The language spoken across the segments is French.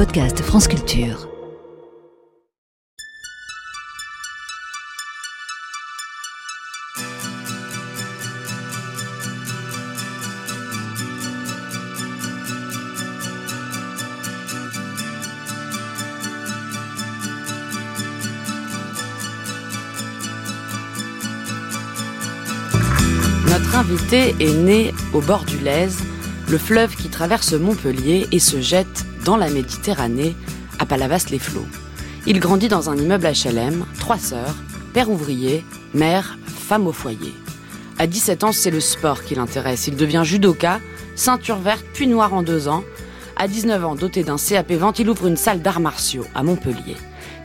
podcast France Culture. Notre invité est né au bord du Lèze, le fleuve qui traverse Montpellier et se jette dans la Méditerranée, à Palavas-les-Flots. Il grandit dans un immeuble HLM, trois sœurs, père ouvrier, mère, femme au foyer. À 17 ans, c'est le sport qui l'intéresse. Il devient judoka, ceinture verte puis noire en deux ans. À 19 ans, doté d'un CAP vente, il ouvre une salle d'arts martiaux à Montpellier.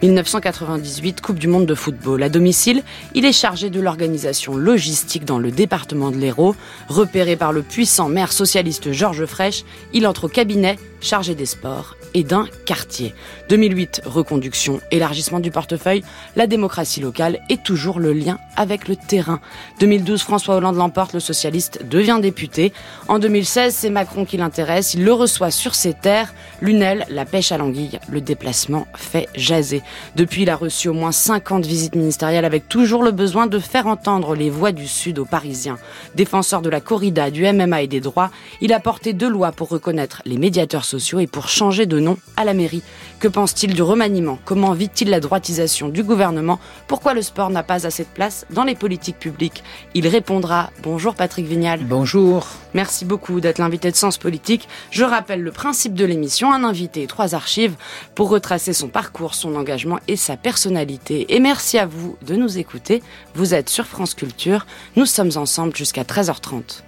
1998, Coupe du Monde de football. À domicile, il est chargé de l'organisation logistique dans le département de l'Hérault. Repéré par le puissant maire socialiste Georges Frêche, il entre au cabinet chargé des sports et d'un quartier. 2008, reconduction, élargissement du portefeuille, la démocratie locale est toujours le lien avec le terrain. 2012, François Hollande l'emporte, le socialiste devient député. En 2016, c'est Macron qui l'intéresse, il le reçoit sur ses terres. Lunel, la pêche à l'anguille, le déplacement fait jaser. Depuis, il a reçu au moins 50 visites ministérielles avec toujours le besoin de faire entendre les voix du Sud aux Parisiens. Défenseur de la corrida, du MMA et des droits, il a porté deux lois pour reconnaître les médiateurs sociaux et pour changer de nom à la mairie. Que pense-t-il du remaniement? Comment vit-il la droitisation du gouvernement? Pourquoi le sport n'a pas assez de place dans les politiques publiques? Il répondra. Bonjour Patrick Vignal. Bonjour. Merci beaucoup d'être l'invité de Sens Politique. Je rappelle le principe de l'émission, un invité et trois archives pour retracer son parcours, son engagement et sa personnalité. Et merci à vous de nous écouter. Vous êtes sur France Culture. Nous sommes ensemble jusqu'à 13h30.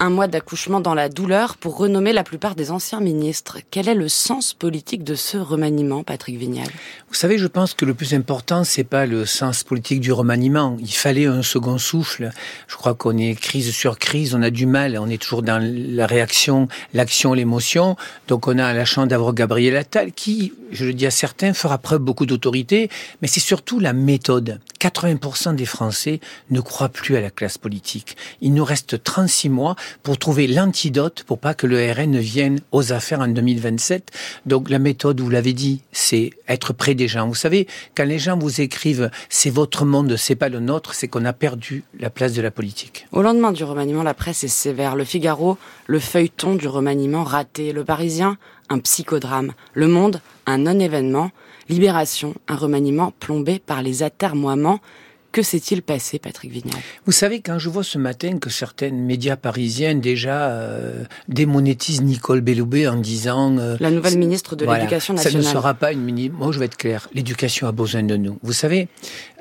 Un mois d'accouchement dans la douleur pour renommer la plupart des anciens ministres. Quel est le sens politique de ce remaniement, Patrick Vignal? Vous savez, je pense que le plus important, c'est pas le sens politique du remaniement. Il fallait un second souffle. Je crois qu'on est crise sur crise, on a du mal, on est toujours dans la réaction, l'action, l'émotion. Donc on a la chance d'avoir Gabriel Attal qui, je le dis à certains, fera preuve beaucoup d'autorité, mais c'est surtout la méthode. 80% des Français ne croient plus à la classe politique. Il nous reste 36 mois pour trouver l'antidote pour pas que le RN ne vienne aux affaires en 2027. Donc la méthode, vous l'avez dit, c'est être près des gens. Vous savez, quand les gens vous écrivent c'est votre monde, c'est pas le nôtre, c'est qu'on a perdu la place de la politique. Au lendemain du remaniement, la presse est sévère. Le Figaro, le feuilleton du remaniement raté. Le Parisien, un psychodrame. Le Monde, un non-événement. Libération, un remaniement plombé par les atermoiements. Que s'est-il passé, Patrick Vignal Vous savez, quand je vois ce matin que certains médias parisiens déjà euh, démonétisent Nicole Belloubet en disant... Euh, la nouvelle ministre de l'Éducation nationale. Ça ne sera pas une ministre... Moi, je vais être clair. L'éducation a besoin de nous. Vous savez,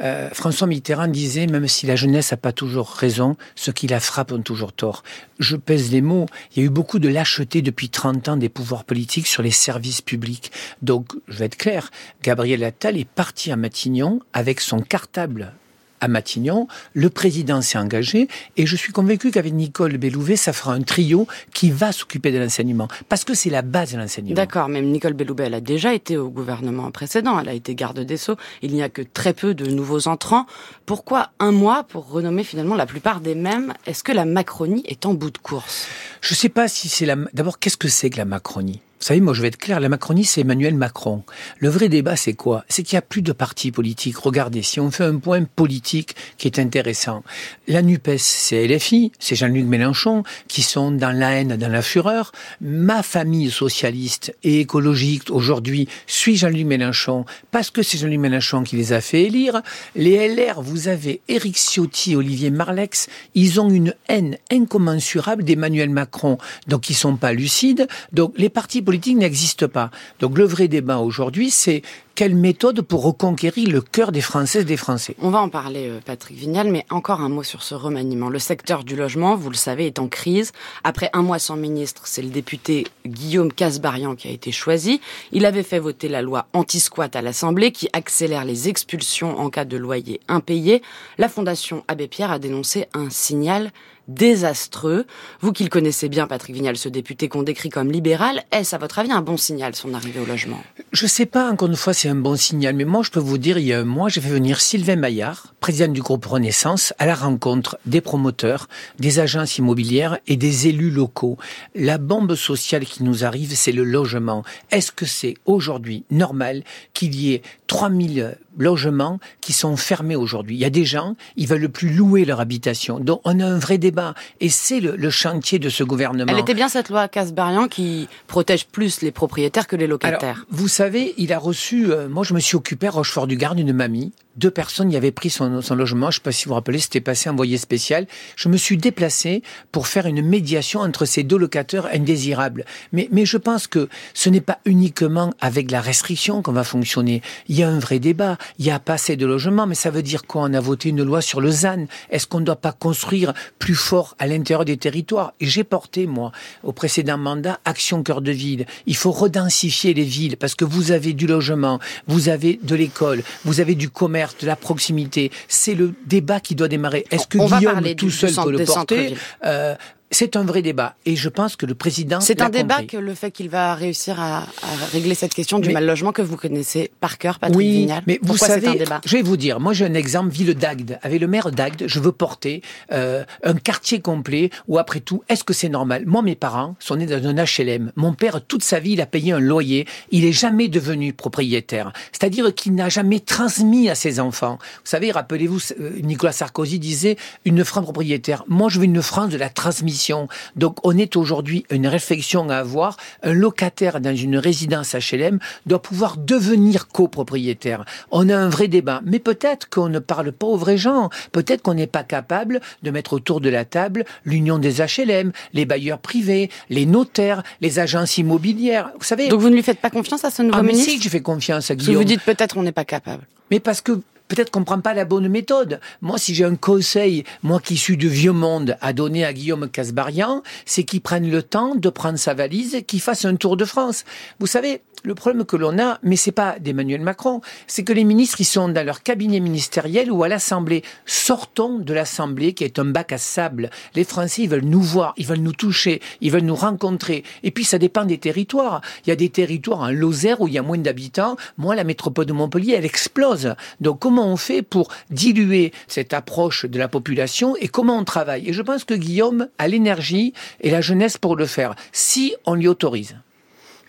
euh, François Mitterrand disait, même si la jeunesse n'a pas toujours raison, ceux qui la frappent ont toujours tort. Je pèse les mots. Il y a eu beaucoup de lâcheté depuis 30 ans des pouvoirs politiques sur les services publics. Donc, je vais être clair. Gabriel Attal est parti à Matignon avec son cartable à Matignon, le président s'est engagé et je suis convaincu qu'avec Nicole Bellouvet, ça fera un trio qui va s'occuper de l'enseignement. Parce que c'est la base de l'enseignement. D'accord, même Nicole Bellouvet, elle a déjà été au gouvernement précédent, elle a été garde des Sceaux, il n'y a que très peu de nouveaux entrants. Pourquoi un mois pour renommer finalement la plupart des mêmes? Est-ce que la Macronie est en bout de course? Je ne sais pas si c'est la... D'abord, qu'est-ce que c'est que la Macronie? Vous savez, moi je vais être clair, la Macronie c'est Emmanuel Macron. Le vrai débat c'est quoi? C'est qu'il n'y a plus de partis politiques. Regardez, si on fait un point politique qui est intéressant, la NUPES c'est LFI, c'est Jean-Luc Mélenchon, qui sont dans la haine, dans la fureur. Ma famille socialiste et écologique aujourd'hui suit Jean-Luc Mélenchon parce que c'est Jean-Luc Mélenchon qui les a fait élire. Les LR, vous avez Éric Ciotti, Olivier Marlex, ils ont une haine incommensurable d'Emmanuel Macron, donc ils sont pas lucides. Donc les partis politique n'existe pas. Donc le vrai débat aujourd'hui, c'est quelle méthode pour reconquérir le cœur des Françaises et des Français? On va en parler, euh, Patrick Vignal, mais encore un mot sur ce remaniement. Le secteur du logement, vous le savez, est en crise. Après un mois sans ministre, c'est le député Guillaume Casbarian qui a été choisi. Il avait fait voter la loi anti-squat à l'Assemblée qui accélère les expulsions en cas de loyer impayé. La Fondation Abbé Pierre a dénoncé un signal désastreux. Vous qui le connaissez bien, Patrick Vignal, ce député qu'on décrit comme libéral, est-ce à votre avis un bon signal son arrivée au logement? Je sais pas, encore une fois, c'est un bon signal. Mais moi, je peux vous dire, il y a un mois, j'ai fait venir Sylvain Maillard, président du groupe Renaissance, à la rencontre des promoteurs, des agences immobilières et des élus locaux. La bombe sociale qui nous arrive, c'est le logement. Est-ce que c'est aujourd'hui normal qu'il y ait 3000 logements qui sont fermés aujourd'hui. Il y a des gens, ils veulent plus louer leur habitation. Donc on a un vrai débat. Et c'est le, chantier de ce gouvernement. Elle était bien cette loi Casbarian qui protège plus les propriétaires que les locataires. vous savez, il a reçu, euh, moi je me suis occupé à Rochefort-du-Gard d'une mamie deux personnes y avaient pris son, logement. Je ne sais pas si vous vous rappelez, c'était passé envoyé spécial. Je me suis déplacé pour faire une médiation entre ces deux locataires indésirables. Mais, mais je pense que ce n'est pas uniquement avec la restriction qu'on va fonctionner. Il y a un vrai débat. Il y a pas assez de logements, mais ça veut dire quoi? On a voté une loi sur le ZAN. Est-ce qu'on ne doit pas construire plus fort à l'intérieur des territoires? Et j'ai porté, moi, au précédent mandat, Action Cœur de Ville. Il faut redensifier les villes parce que vous avez du logement, vous avez de l'école, vous avez du commerce, de la proximité. C'est le débat qui doit démarrer. Est-ce que Guillaume tout seul peut le porter? C'est un vrai débat et je pense que le président. C'est un débat que le fait qu'il va réussir à, régler cette question du mal logement que vous connaissez par cœur, Patrick oui, Vignal. Mais vous savez, un débat? je vais vous dire, moi j'ai un exemple, ville d'Agde. Avec le maire d'Agde, je veux porter euh, un quartier complet où après tout, est-ce que c'est normal? Moi, mes parents sont nés dans un HLM. Mon père, toute sa vie, il a payé un loyer. Il est jamais devenu propriétaire. C'est-à-dire qu'il n'a jamais transmis à ses enfants. Vous savez, rappelez-vous, euh, Nicolas Sarkozy disait une France propriétaire. Moi, je veux une France de la transmission donc on est aujourd'hui une réflexion à avoir. Un locataire dans une résidence HLM doit pouvoir devenir copropriétaire. On a un vrai débat. Mais peut-être qu'on ne parle pas aux vrais gens. Peut-être qu'on n'est pas capable de mettre autour de la table l'union des HLM, les bailleurs privés, les notaires, les agences immobilières. Vous savez. Donc vous ne lui faites pas confiance à ce nouveau ah, ministre mais si, je fais confiance à Guillaume. Si vous dites peut-être on n'est pas capable. Mais parce que peut-être qu'on ne prend pas la bonne méthode. Moi, si j'ai un conseil, moi qui suis du vieux monde, à donner à Guillaume Casbarian, c'est qu'il prenne le temps de prendre sa valise et qu'il fasse un tour de France. Vous savez, le problème que l'on a, mais c'est pas d'Emmanuel Macron, c'est que les ministres, ils sont dans leur cabinet ministériel ou à l'Assemblée. Sortons de l'Assemblée qui est un bac à sable. Les Français, ils veulent nous voir, ils veulent nous toucher, ils veulent nous rencontrer. Et puis, ça dépend des territoires. Il y a des territoires en Lozère où il y a moins d'habitants. Moi, la métropole de Montpellier, elle explose. Donc, comment on fait pour diluer cette approche de la population et comment on travaille? Et je pense que Guillaume a l'énergie et la jeunesse pour le faire, si on lui autorise.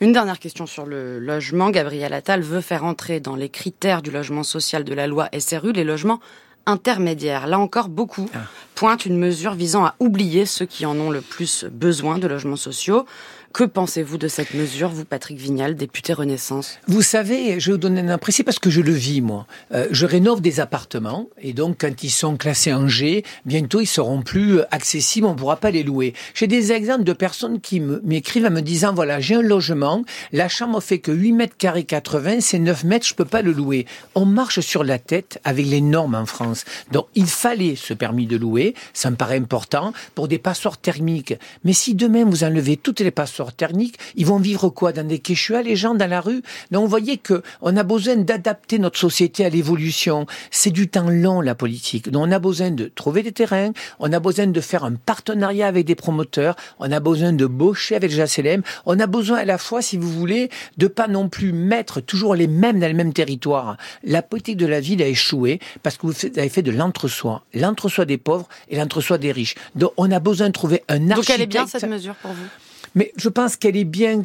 Une dernière question sur le logement. Gabriel Attal veut faire entrer dans les critères du logement social de la loi SRU les logements intermédiaires. Là encore, beaucoup ah. pointent une mesure visant à oublier ceux qui en ont le plus besoin de logements sociaux. Que pensez-vous de cette mesure, vous, Patrick Vignal, député Renaissance? Vous savez, je vais vous donner un précis parce que je le vis, moi. Euh, je rénove des appartements et donc quand ils sont classés en G, bientôt ils seront plus accessibles, on ne pourra pas les louer. J'ai des exemples de personnes qui m'écrivent en me disant, voilà, j'ai un logement, la chambre fait que 8 mètres carrés 80, c'est 9 mètres, je peux pas le louer. On marche sur la tête avec les normes en France. Donc il fallait ce permis de louer, ça me paraît important, pour des passoires thermiques. Mais si demain vous enlevez toutes les passoires thermiques, ils vont vivre quoi Dans des quechua, les gens dans la rue? Donc vous voyez que on a besoin d'adapter notre société à l'évolution. C'est du temps long la politique. Donc on a besoin de trouver des terrains, on a besoin de faire un partenariat avec des promoteurs, on a besoin de baucher avec HLM, on a besoin à la fois, si vous voulez, de pas non plus mettre toujours les mêmes dans le même territoire. La politique de la ville a échoué parce que vous avez fait de l'entre-soi, l'entre-soi des pauvres et l'entre-soi des riches. Donc on a besoin de trouver un architecte. Donc elle est bien cette mesure pour vous? Mais je pense qu'elle est bien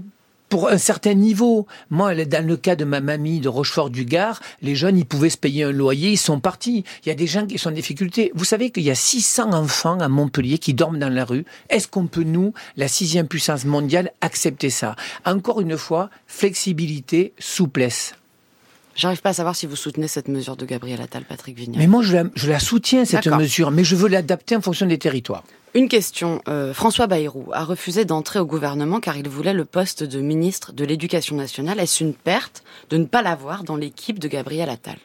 pour un certain niveau. Moi, dans le cas de ma mamie de Rochefort-du-Gard, les jeunes, ils pouvaient se payer un loyer, ils sont partis. Il y a des gens qui sont en difficulté. Vous savez qu'il y a 600 enfants à Montpellier qui dorment dans la rue. Est-ce qu'on peut, nous, la sixième puissance mondiale, accepter ça? Encore une fois, flexibilité, souplesse. J'arrive pas à savoir si vous soutenez cette mesure de Gabriel Attal, Patrick Vignon. Mais moi, je la, je la soutiens, cette mesure, mais je veux l'adapter en fonction des territoires. Une question. Euh, François Bayrou a refusé d'entrer au gouvernement car il voulait le poste de ministre de l'Éducation nationale. Est-ce une perte de ne pas l'avoir dans l'équipe de Gabriel Attal?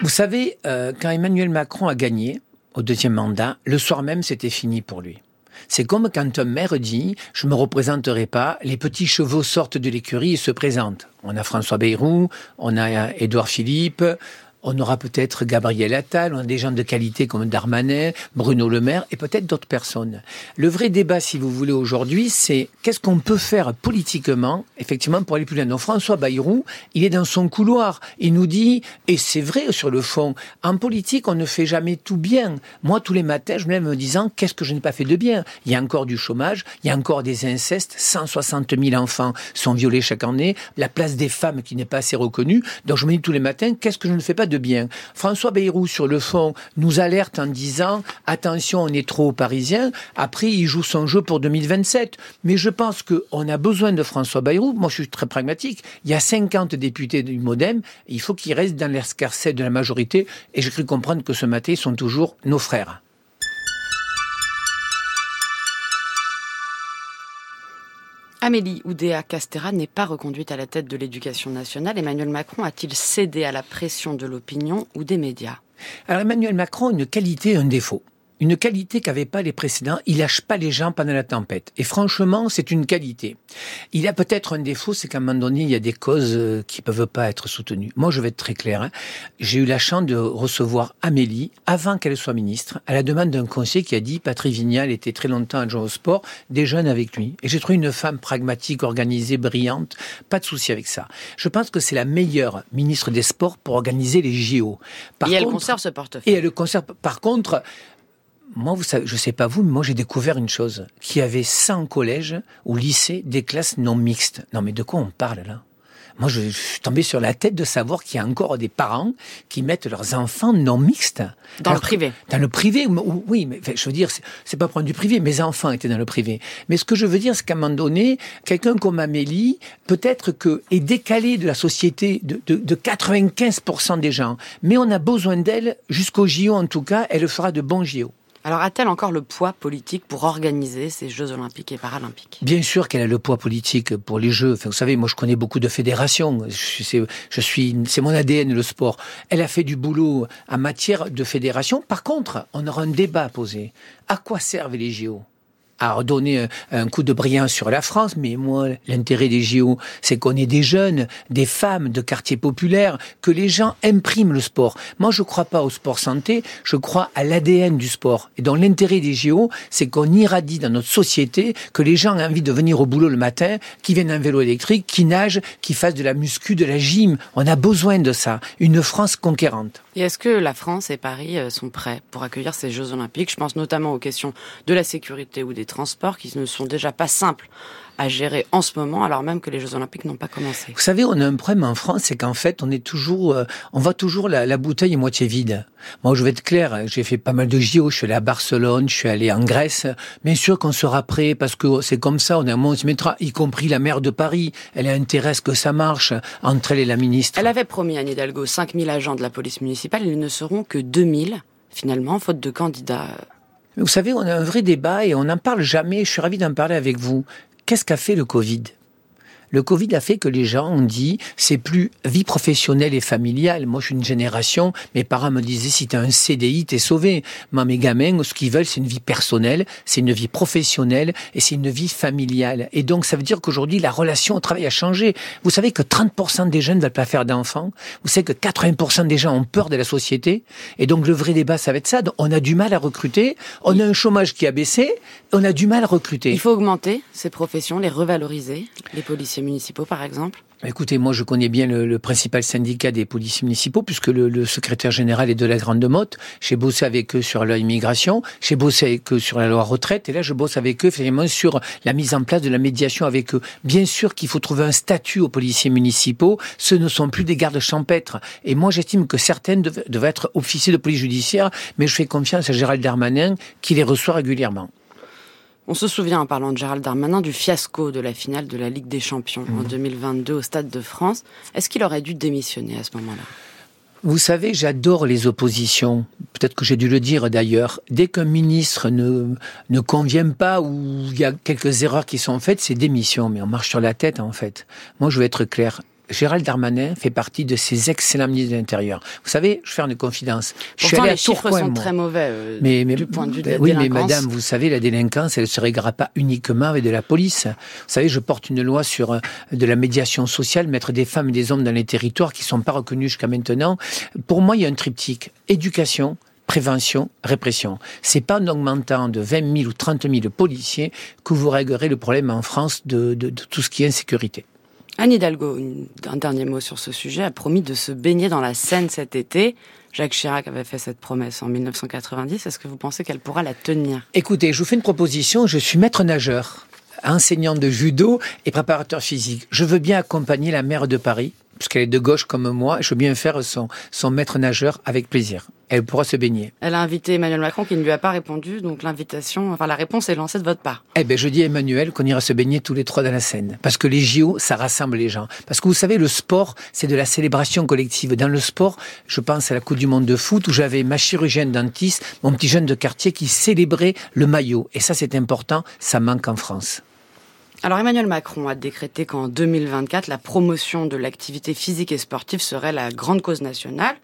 Vous savez, euh, quand Emmanuel Macron a gagné au deuxième mandat, le soir même, c'était fini pour lui. C'est comme quand un maire dit « je me représenterai pas », les petits chevaux sortent de l'écurie et se présentent. On a François Bayrou, on a Édouard Philippe, on aura peut-être Gabriel Attal, on a des gens de qualité comme Darmanin, Bruno Le Maire et peut-être d'autres personnes. Le vrai débat, si vous voulez, aujourd'hui, c'est qu'est-ce qu'on peut faire politiquement, effectivement, pour aller plus loin. Donc François Bayrou, il est dans son couloir. Il nous dit, et c'est vrai sur le fond, en politique, on ne fait jamais tout bien. Moi, tous les matins, je me lève me disant, qu'est-ce que je n'ai pas fait de bien? Il y a encore du chômage, il y a encore des incestes, 160 000 enfants sont violés chaque année, la place des femmes qui n'est pas assez reconnue. Donc je me dis tous les matins, qu'est-ce que je ne fais pas bien. François Bayrou, sur le fond, nous alerte en disant attention, on est trop parisien. Après, il joue son jeu pour 2027. Mais je pense qu'on a besoin de François Bayrou. Moi, je suis très pragmatique. Il y a 50 députés du Modem. Il faut qu'ils restent dans l'escarcelle de la majorité. Et j'ai cru comprendre que ce matin, ils sont toujours nos frères. Amélie Oudéa Castera n'est pas reconduite à la tête de l'éducation nationale. Emmanuel Macron a-t-il cédé à la pression de l'opinion ou des médias? Alors Emmanuel Macron une qualité et un défaut une qualité qu'avaient pas les précédents. Il lâche pas les gens pendant la tempête. Et franchement, c'est une qualité. Il a peut-être un défaut, c'est qu'à un moment donné, il y a des causes euh, qui peuvent pas être soutenues. Moi, je vais être très clair. Hein. J'ai eu la chance de recevoir Amélie avant qu'elle soit ministre, à la demande d'un conseiller qui a dit Patrick Vignal était très longtemps adjoint au sport, des jeunes avec lui. Et j'ai trouvé une femme pragmatique, organisée, brillante. Pas de souci avec ça. Je pense que c'est la meilleure ministre des Sports pour organiser les JO. Par et elle conserve ce portefeuille. Et elle conserve. Par contre, moi, vous savez, je sais pas vous, mais moi j'ai découvert une chose, qu'il y avait 100 collèges ou lycées des classes non mixtes. Non mais de quoi on parle là? Moi, je, suis tombé sur la tête de savoir qu'il y a encore des parents qui mettent leurs enfants non mixtes. Dans le privé. Dans le privé, oui, mais je veux dire, c'est pas prendre du privé. Mes enfants étaient dans le privé. Mais ce que je veux dire, c'est qu'à un moment donné, quelqu'un comme Amélie, peut-être que est décalé de la société de, de, de 95% des gens. Mais on a besoin d'elle jusqu'au JO, en tout cas. Elle fera de bons JO. Alors a-t-elle encore le poids politique pour organiser ces Jeux olympiques et paralympiques? Bien sûr qu'elle a le poids politique pour les Jeux. Vous savez, moi je connais beaucoup de fédérations. Je, suis, c'est mon ADN le sport. Elle a fait du boulot en matière de fédération. Par contre, on aura un débat à poser. À quoi servent les JO à redonner un, coup de brillant sur la France, mais moi, l'intérêt des JO, c'est qu'on ait des jeunes, des femmes de quartiers populaires, que les gens impriment le sport. Moi, je ne crois pas au sport santé, je crois à l'ADN du sport. Et donc, l'intérêt des JO, c'est qu'on irradie dans notre société que les gens aient envie de venir au boulot le matin, qui viennent en vélo électrique, qui nagent, qui fassent de la muscu, de la gym. On a besoin de ça. Une France conquérante. Et est-ce que la France et Paris euh, sont prêts pour accueillir ces Jeux Olympiques? Je pense notamment aux questions de la sécurité ou des transports qui ne sont déjà pas simples à gérer en ce moment, alors même que les Jeux Olympiques n'ont pas commencé. Vous savez, on a un problème en France, c'est qu'en fait, on est toujours, euh, on voit toujours la, bouteille moitié vide. Moi, je vais être clair, j'ai fait pas mal de JO, je suis allé à Barcelone, je suis allé en Grèce. Bien sûr qu'on sera prêt, parce que c'est comme ça, on est un monde qui mettra, y compris la maire de Paris. Elle a intérêt à ce que ça marche, entre elle et la ministre. Elle avait promis, Anne Hidalgo, 5000 agents de la police municipale, ils ne seront que 2000, finalement, faute de candidats. Vous savez, on a un vrai débat et on n'en parle jamais. Je suis ravi d'en parler avec vous. Qu'est-ce qu'a fait le Covid? Le Covid a fait que les gens ont dit c'est plus vie professionnelle et familiale. Moi, je suis une génération, mes parents me disaient si t'as un CDI, t'es sauvé. Moi, mes gamins, ce qu'ils veulent, c'est une vie personnelle, c'est une vie professionnelle et c'est une vie familiale. Et donc, ça veut dire qu'aujourd'hui, la relation au travail a changé. Vous savez que 30% des jeunes ne veulent pas faire d'enfants. Vous savez que 80% des gens ont peur de la société. Et donc, le vrai débat, ça va être ça. on a du mal à recruter. On a un chômage qui a baissé. On a du mal à recruter. Il faut augmenter ces professions, les revaloriser, les policiers municipaux, par exemple Écoutez, moi je connais bien le, principal syndicat des policiers municipaux puisque le, secrétaire général est de la Grande Motte. J'ai bossé avec eux sur l'immigration, j'ai bossé avec eux sur la loi retraite et là je bosse avec eux finalement sur la mise en place de la médiation avec eux. Bien sûr qu'il faut trouver un statut aux policiers municipaux. Ce ne sont plus des gardes champêtres. Et moi j'estime que certaines devraient être officiers de police judiciaire, mais je fais confiance à Gérald Darmanin qui les reçoit régulièrement. On se souvient, en parlant de Gérald Darmanin, du fiasco de la finale de la Ligue des Champions en 2022 mmh. au Stade de France. Est-ce qu'il aurait dû démissionner à ce moment-là? Vous savez, j'adore les oppositions. Peut-être que j'ai dû le dire d'ailleurs. Dès qu'un ministre ne, ne convient pas ou il y a quelques erreurs qui sont faites, c'est démission. Mais on marche sur la tête, en fait. Moi, je veux être clair. Gérald Darmanin fait partie de ces excellents ministres de l'Intérieur. Vous savez, je vais faire une confidence. je suis allé les chiffres sont très mauvais euh, mais, du point de vue de la Oui, mais madame, vous savez, la délinquance, elle ne se réglera pas uniquement avec de la police. Vous savez, je porte une loi sur euh, de la médiation sociale, mettre des femmes et des hommes dans les territoires qui ne sont pas reconnus jusqu'à maintenant. Pour moi, il y a un triptyque. Éducation, prévention, répression. C'est pas en augmentant de 20 000 ou 30 000 policiers que vous réglerez le problème en France de, de, de tout ce qui est insécurité. Anne Hidalgo, un dernier mot sur ce sujet, a promis de se baigner dans la Seine cet été. Jacques Chirac avait fait cette promesse en 1990. Est-ce que vous pensez qu'elle pourra la tenir? Écoutez, je vous fais une proposition. Je suis maître nageur, enseignant de judo et préparateur physique. Je veux bien accompagner la maire de Paris puisqu'elle est de gauche comme moi, je veux bien faire son, son maître nageur avec plaisir. Elle pourra se baigner. Elle a invité Emmanuel Macron qui ne lui a pas répondu, donc l'invitation, enfin la réponse est lancée de votre part. Eh ben, je dis à Emmanuel qu'on ira se baigner tous les trois dans la Seine. Parce que les JO, ça rassemble les gens. Parce que vous savez, le sport, c'est de la célébration collective. Dans le sport, je pense à la Coupe du Monde de foot où j'avais ma chirurgienne dentiste, mon petit jeune de quartier qui célébrait le maillot. Et ça, c'est important. Ça manque en France. Alors Emmanuel Macron a décrété qu'en 2024, la promotion de l'activité physique et sportive serait la grande cause nationale.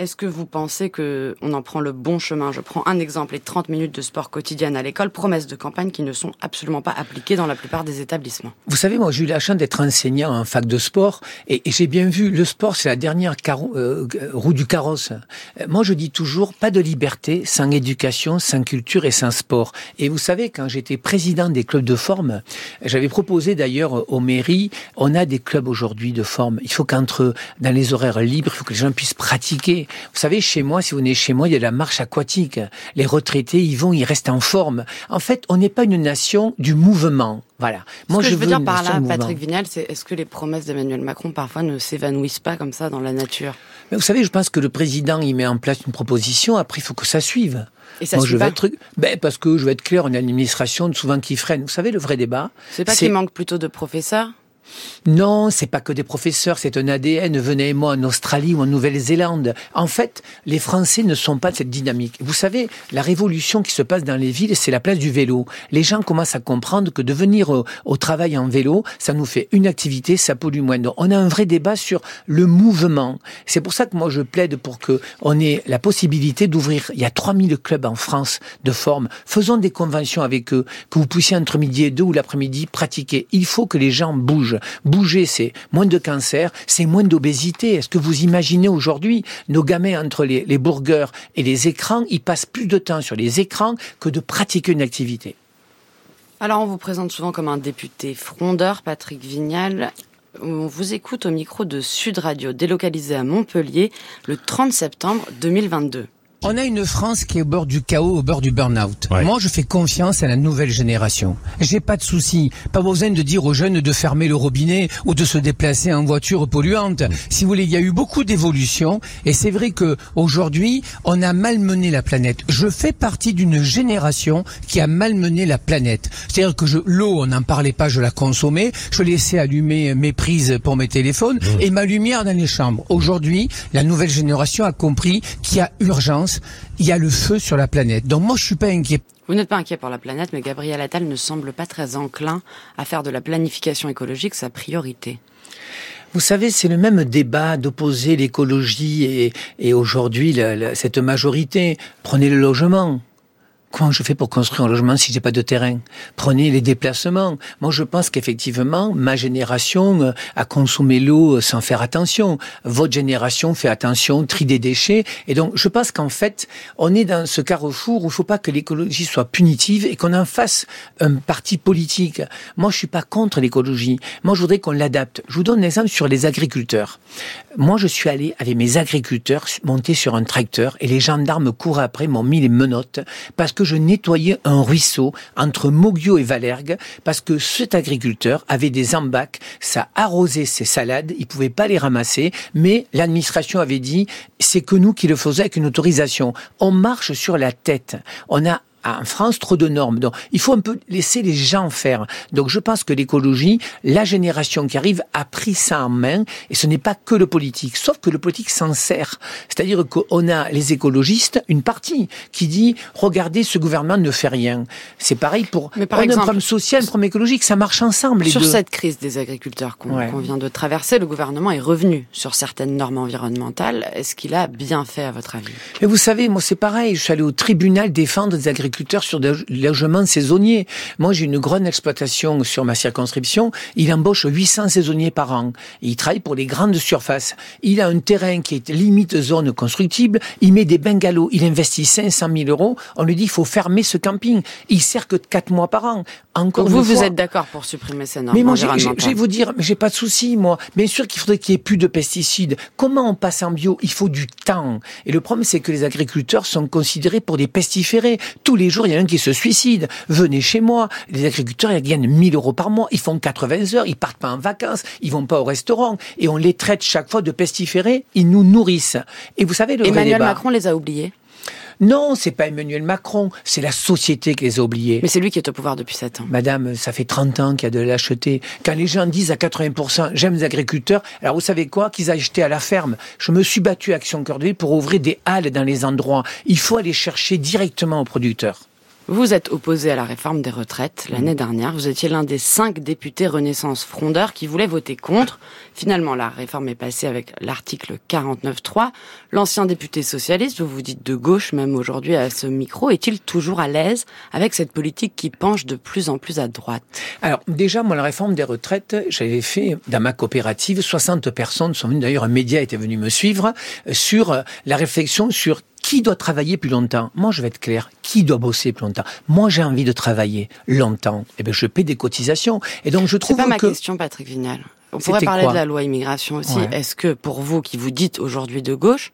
Est-ce que vous pensez que on en prend le bon chemin? Je prends un exemple, les 30 minutes de sport quotidien à l'école, promesses de campagne qui ne sont absolument pas appliquées dans la plupart des établissements. Vous savez, moi j'ai eu la chance d'être enseignant en fac de sport et, j'ai bien vu, le sport c'est la dernière euh, roue du carrosse. Euh, moi je dis toujours, pas de liberté sans éducation, sans culture et sans sport. Et vous savez, quand j'étais président des clubs de forme, j'avais proposé d'ailleurs aux mairies, on a des clubs aujourd'hui de forme. Il faut qu'entre, dans les horaires libres, il faut que les gens puissent pratiquer vous savez, chez moi, si vous venez chez moi, il y a la marche aquatique. Les retraités, ils vont, ils restent en forme. En fait, on n'est pas une nation du mouvement. Voilà. Moi, Ce que je, veux, dire par là, Patrick Vignal, c'est est-ce que les promesses d'Emmanuel Macron parfois ne s'évanouissent pas comme ça dans la nature? Mais vous savez, je pense que le président, il met en place une proposition. Après, il faut que ça suive. Et ça Moi, je vais être ben, parce que je vais être clair, on a une administration souvent qui freine. Vous savez, le vrai débat. C'est pas qu'il manque plutôt de professeurs? Non, c'est pas que des professeurs, c'est un ADN. Venez moi en Australie ou en Nouvelle-Zélande. En fait, les Français ne sont pas de cette dynamique. Vous savez, la révolution qui se passe dans les villes, c'est la place du vélo. Les gens commencent à comprendre que de venir au, travail en vélo, ça nous fait une activité, ça pollue moins. Donc, on a un vrai débat sur le mouvement. C'est pour ça que moi je plaide pour que on ait la possibilité d'ouvrir. Il y a 3000 clubs en France de forme. Faisons des conventions avec eux, que vous puissiez entre midi et deux ou l'après-midi pratiquer. Il faut que les gens bougent. Bouger, c'est moins de cancer, c'est moins d'obésité. Est-ce que vous imaginez aujourd'hui nos gamins entre les, les burgers et les écrans, ils passent plus de temps sur les écrans que de pratiquer une activité? Alors, on vous présente souvent comme un député frondeur, Patrick Vignal. On vous écoute au micro de Sud Radio, délocalisé à Montpellier le 30 septembre 2022. On a une France qui est au bord du chaos, au bord du burn-out. Moi, je fais confiance à la nouvelle génération. J'ai pas de souci. Pas besoin de dire aux jeunes de fermer le robinet ou de se déplacer en voiture polluante. Si vous voulez, il y a eu beaucoup d'évolutions et c'est vrai que aujourd'hui, on a malmené la planète. Je fais partie d'une génération qui a malmené la planète. C'est-à-dire que l'eau, on n'en parlait pas, je la consommais. Je laissais allumer mes prises pour mes téléphones et ma lumière dans les chambres. Aujourd'hui, la nouvelle génération a compris qu'il y a urgence il y a le feu sur la planète. Donc moi, je suis pas inquiet. Vous n'êtes pas inquiet pour la planète, mais Gabriel Attal ne semble pas très enclin à faire de la planification écologique sa priorité. Vous savez, c'est le même débat d'opposer l'écologie et, et aujourd'hui cette majorité. Prenez le logement. Comment je fais pour construire un logement si j'ai pas de terrain? Prenez les déplacements. Moi, je pense qu'effectivement, ma génération euh, a consommé l'eau sans faire attention. Votre génération fait attention, trie des déchets. Et donc, je pense qu'en fait, on est dans ce carrefour où il faut pas que l'écologie soit punitive et qu'on en fasse un parti politique. Moi, je suis pas contre l'écologie. Moi, je voudrais qu'on l'adapte. Je vous donne un exemple sur les agriculteurs. Moi, je suis allé avec mes agriculteurs monter sur un tracteur et les gendarmes courent après, m'ont mis les menottes parce que je nettoyais un ruisseau entre Moguio et Valergue parce que cet agriculteur avait des embacs, ça arrosait ses salades, il pouvait pas les ramasser, mais l'administration avait dit c'est que nous qui le faisions avec une autorisation. On marche sur la tête. On a en France trop de normes. Donc, il faut un peu laisser les gens faire. Donc, je pense que l'écologie, la génération qui arrive a pris ça en main, et ce n'est pas que le politique. Sauf que le politique s'en sert. C'est-à-dire qu'on a les écologistes, une partie, qui dit, regardez, ce gouvernement ne fait rien. C'est pareil pour Mais par exemple, un problème social, un problème écologique, ça marche ensemble. Les Sur deux. cette crise des agriculteurs qu'on Ouais. qu'on vient de traverser, le gouvernement est revenu sur certaines normes environnementales. Est-ce qu'il a bien fait, à votre avis? Mais vous savez, moi c'est pareil, je suis allé au tribunal défendre des agriculteurs sur des logements saisonniers. Moi j'ai une grande exploitation sur ma circonscription, il embauche 800 saisonniers par an. Et il travaille pour les grandes surfaces. Il a un terrain qui est limite zone constructible, il met des bungalows, il investit 500 000 euros, on lui dit il faut fermer ce camping. Il sert que 4 mois par an. Encore Donc vous, une vous fois, êtes d'accord pour supprimer ces normes mais moi, je vais vous dire, j'ai pas de souci, moi. Bien sûr qu'il faudrait qu'il y ait plus de pesticides. Comment on passe en bio? Il faut du temps. Et le problème, c'est que les agriculteurs sont considérés pour des pestiférés. Tous les jours, il y en a un qui se suicide. Venez chez moi. Les agriculteurs, ils gagnent 1000 euros par mois. Ils font 80 heures. Ils partent pas en vacances. Ils vont pas au restaurant. Et on les traite chaque fois de pestiférés. Ils nous nourrissent. Et vous savez, le vrai Emmanuel débat- Macron les a oubliés. Non, c'est pas Emmanuel Macron. C'est la société qui les a oubliés. Mais c'est lui qui est au pouvoir depuis 7 ans. Madame, ça fait 30 ans qu'il y a de la lâcheté. Quand les gens disent à 80% j'aime les agriculteurs, alors vous savez quoi? Qu'ils aillent acheter à la ferme. Je me suis battu à Action Cœur de Ville pour ouvrir des halles dans les endroits. Il faut aller chercher directement aux producteurs. Vous êtes opposé à la réforme des retraites l'année dernière. Vous étiez l'un des cinq députés Renaissance frondeurs qui voulaient voter contre. Finalement, la réforme est passée avec l'article 49.3. L'ancien député socialiste, vous vous dites de gauche même aujourd'hui à ce micro, est-il toujours à l'aise avec cette politique qui penche de plus en plus à droite? Alors déjà, moi, la réforme des retraites, j'avais fait dans ma coopérative, 60 personnes sont venues, d'ailleurs un média était venu me suivre, sur la réflexion sur qui doit travailler plus longtemps? Moi, je vais être clair. Qui doit bosser plus longtemps? Moi, j'ai envie de travailler longtemps. Eh bien, je paie des cotisations. Et donc, je C'est trouve pas ma que... question, Patrick Vignal. On pourrait parler de la loi immigration aussi. Ouais. Est-ce que pour vous qui vous dites aujourd'hui de gauche,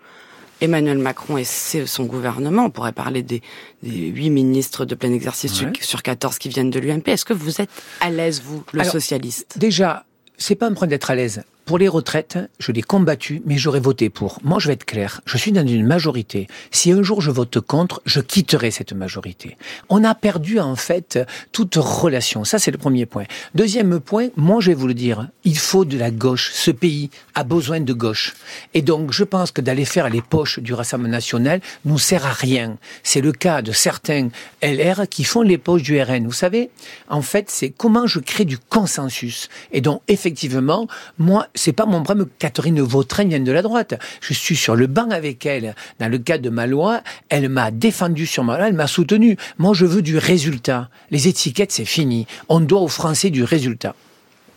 Emmanuel Macron et c'est son gouvernement, on pourrait parler des, huit ministres de plein exercice sur- Ouais. sur 14 qui viennent de l'UMP, est-ce que vous êtes à l'aise, vous, le Alors, socialiste? Déjà, c'est pas un problème d'être à l'aise. Pour les retraites, je l'ai combattu, mais j'aurais voté pour. Moi, je vais être clair. Je suis dans une majorité. Si un jour je vote contre, je quitterai cette majorité. On a perdu, en fait, toute relation. Ça, c'est le premier point. Deuxième point, moi, je vais vous le dire. Il faut de la gauche. Ce pays a besoin de gauche. Et donc, je pense que d'aller faire les poches du Rassemblement national nous sert à rien. C'est le cas de certains LR qui font les poches du RN. Vous savez, en fait, c'est comment je crée du consensus. Et donc, effectivement, moi, c'est pas mon problème que Catherine Vautrin vienne de la droite. Je suis sur le banc avec elle. Dans le cadre de ma loi, elle m'a défendu sur ma loi, elle m'a soutenu. Moi, je veux du résultat. Les étiquettes, c'est fini. On doit aux Français du résultat.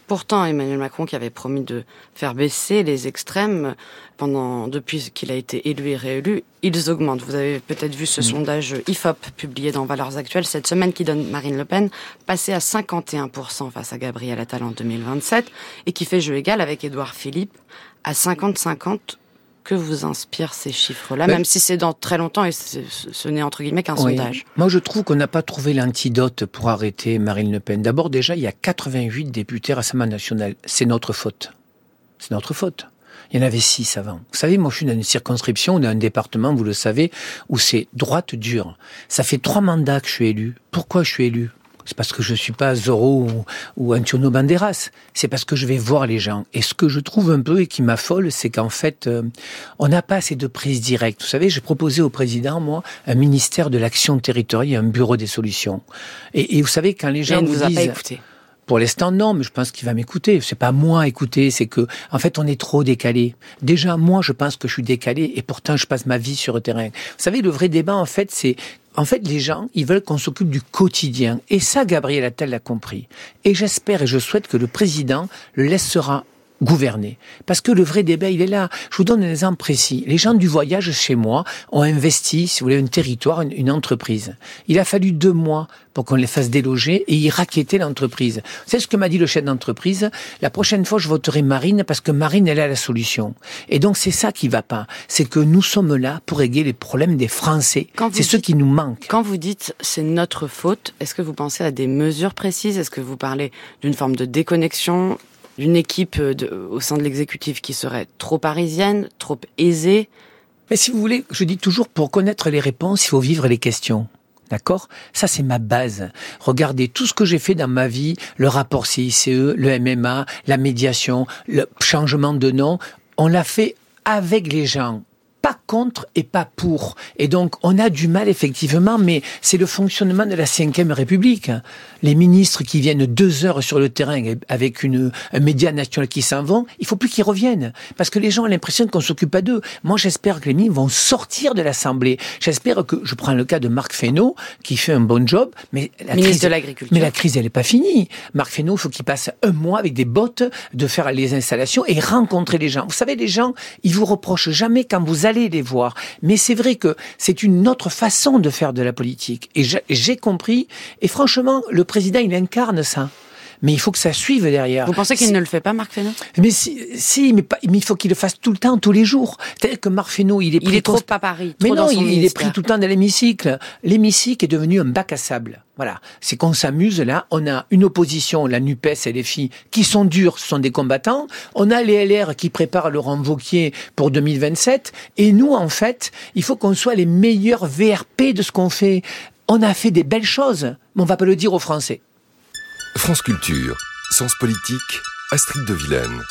Pourtant, Emmanuel Macron, qui avait promis de faire baisser les extrêmes pendant depuis qu'il a été élu et réélu, ils augmentent. Vous avez peut-être vu ce sondage IFOP publié dans Valeurs Actuelles cette semaine qui donne Marine Le Pen passer à 51% face à Gabriel Attal en 2027 et qui fait jeu égal avec Édouard Philippe à 50-50. Que vous inspirent ces chiffres-là, Ben- même si c'est dans très longtemps et ce n'est entre guillemets qu'un Oui. sondage Moi, je trouve qu'on n'a pas trouvé l'antidote pour arrêter Marine Le Pen. D'abord, déjà, il y a 88 députés Rassemblement national. C'est notre faute. C'est notre faute. Il y en avait six avant. Vous savez, moi, je suis dans une circonscription, dans un département, vous le savez, où c'est droite dure. Ça fait trois mandats que je suis élu. Pourquoi je suis élu? C'est parce que je suis pas Zorro ou, ou Antonio Banderas. C'est parce que je vais voir les gens. Et ce que je trouve un peu et qui m'affole, c'est qu'en fait, euh, on n'a pas assez de prise directe. Vous savez, j'ai proposé au président, moi, un ministère de l'action territoriale, un bureau des solutions. Et, et vous savez, quand les gens vous vous disent... pas écouté. Pour l'instant, non, mais je pense qu'il va m'écouter. C'est pas moi écouter, c'est que, en fait, on est trop décalé. Déjà, moi, je pense que je suis décalé et pourtant, je passe ma vie sur le terrain. Vous savez, le vrai débat, en fait, c'est, en fait, les gens, ils veulent qu'on s'occupe du quotidien. Et ça, Gabriel Attal l'a compris. Et j'espère et je souhaite que le président le laissera gouverner. Parce que le vrai débat, il est là. Je vous donne un exemple précis. Les gens du voyage chez moi ont investi, si vous voulez, un territoire, une, une entreprise. Il a fallu deux mois pour qu'on les fasse déloger et y raqueter l'entreprise. C'est ce que m'a dit le chef d'entreprise? La prochaine fois, je voterai Marine parce que Marine, elle a la solution. Et donc, c'est ça qui va pas. C'est que nous sommes là pour régler les problèmes des Français. C'est ce qui nous manque. Quand vous dites c'est notre faute, est-ce que vous pensez à des mesures précises? Est-ce que vous parlez d'une forme de déconnexion, d'une équipe de- au sein de l'exécutif qui serait trop parisienne, trop aisée Mais si vous voulez, je dis toujours, pour connaître les réponses, il faut vivre les questions. D'accord? Ça, c'est ma base. Regardez tout ce que j'ai fait dans ma vie, le rapport CICE, le MMA, la médiation, le changement de nom. On l'a fait avec les gens pas contre et pas pour. Et donc, on a du mal, effectivement, mais c'est le fonctionnement de la Ve République. Les ministres qui viennent deux heures sur le terrain avec une, un média national qui s'en vont, il faut plus qu'ils reviennent. Parce que les gens ont l'impression qu'on s'occupe pas d'eux. Moi, j'espère que les ministres vont sortir de l'Assemblée. J'espère que, je prends le cas de Marc Fesneau, qui fait un bon job, mais la crise, de l'agriculture. Mais la crise, elle est pas finie. Marc Fesneau, il faut qu'il passe un mois avec des bottes de faire les installations et rencontrer les gens. Vous savez, les gens, ils vous reprochent jamais quand vous allez les voir. Mais c'est vrai que c'est une autre façon de faire de la politique. Et j'ai compris. Et franchement, le président, il incarne ça mais il faut que ça suive derrière. Vous pensez qu'il ne le fait pas, Marc Fesneau? Mais si, si mais, mais, il faut qu'il le fasse tout le temps, tous les jours. C'est-à-dire que Marc Fesneau, il est pris... Il est trop à Paris, Mais non, il, est pris tout le temps dans l'hémicycle. L'hémicycle est devenu un bac à sable. Voilà. C'est qu'on s'amuse là. On a une opposition, la NUPES et les filles, qui sont dures, ce sont des combattants. On a les LR qui préparent Laurent Vauquier pour 2027. Et nous, en fait, il faut qu'on soit les meilleurs VRP de ce qu'on fait. On a fait des belles choses, mais on va pas le dire aux Français. France Culture, Sens Politique, Astrid de Vilaine.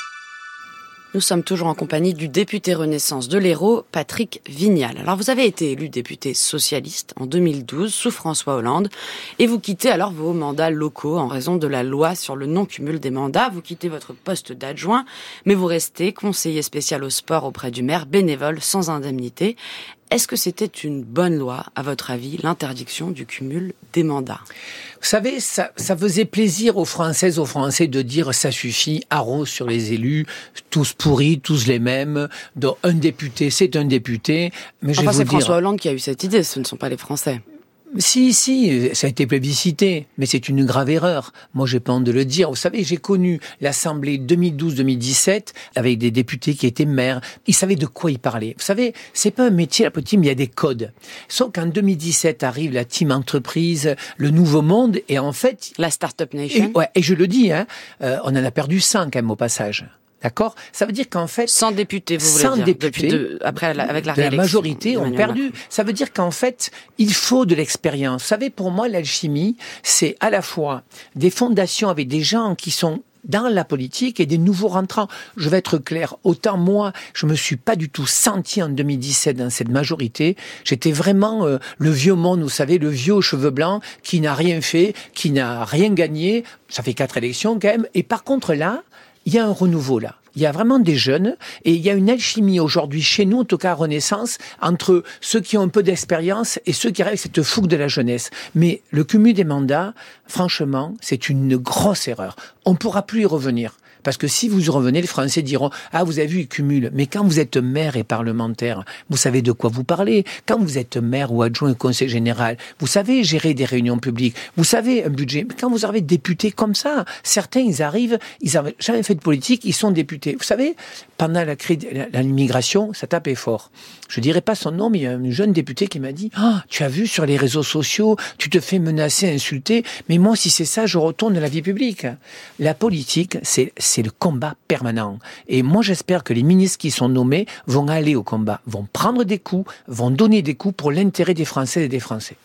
Nous sommes toujours en compagnie du député Renaissance de l'Hérault, Patrick Vignal. Alors vous avez été élu député socialiste en 2012 sous François Hollande et vous quittez alors vos mandats locaux en raison de la loi sur le non-cumul des mandats. Vous quittez votre poste d'adjoint, mais vous restez conseiller spécial au sport auprès du maire, bénévole sans indemnité. Est-ce que c'était une bonne loi, à votre avis, l'interdiction du cumul des mandats? Vous savez, ça, ça faisait plaisir aux Françaises, aux Français de dire ça suffit, arrose sur les élus, tous pourris, tous les mêmes. Donc, un député, c'est un député. Mais enfin, c'est François Hollande qui a eu cette idée, ce ne sont pas les Français. Si, si, ça a été plébiscité, mais c'est une grave erreur. Moi, j'ai pas honte de le dire. Vous savez, j'ai connu l'Assemblée 2012-2017 avec des députés qui étaient maires. Ils savaient de quoi ils parlaient. Vous savez, c'est pas un métier, la petite, mais il y a des codes. Sauf qu'en 2017 arrive la team entreprise, le nouveau monde, et en fait... La Startup Nation. Et, ouais, et je le dis, hein, euh, on en a perdu cinq, quand même, au passage. D'accord? Ça veut dire qu'en fait... Sans députés, vous voulez sans dire, députés, après, avec la, de la majorité ont perdu. Ça veut dire qu'en fait, il faut de l'expérience. Vous savez, pour moi, l'alchimie, c'est à la fois des fondations avec des gens qui sont dans la politique et des nouveaux rentrants. Je vais être clair, autant moi, je me suis pas du tout senti en 2017 dans cette majorité. J'étais vraiment euh, le vieux monde, vous savez, le vieux aux cheveux blancs qui n'a rien fait, qui n'a rien gagné. Ça fait quatre élections quand même. Et par contre là, il y a un renouveau là. Il y a vraiment des jeunes et il y a une alchimie aujourd'hui chez nous, en tout cas à Renaissance, entre ceux qui ont un peu d'expérience et ceux qui rêvent cette fougue de la jeunesse. Mais le cumul des mandats, franchement, c'est une grosse erreur. On pourra plus y revenir. Parce que si vous revenez, les Français diront Ah, vous avez vu, ils cumulent. Mais quand vous êtes maire et parlementaire, vous savez de quoi vous parlez. Quand vous êtes maire ou adjoint au conseil général, vous savez gérer des réunions publiques. Vous savez un budget. Quand vous avez député comme ça, certains, ils arrivent, ils n'avaient jamais fait de politique, ils sont députés. Vous savez, pendant la crise, l'immigration, ça tapait fort. Je dirais pas son nom, mais il y a un jeune député qui m'a dit Ah, tu as vu sur les réseaux sociaux, tu te fais menacer, insulter. Mais moi, si c'est ça, je retourne dans la vie publique. La politique, c'est c'est le combat permanent. Et moi, j'espère que les ministres qui sont nommés vont aller au combat, vont prendre des coups, vont donner des coups pour l'intérêt des Français et des Français.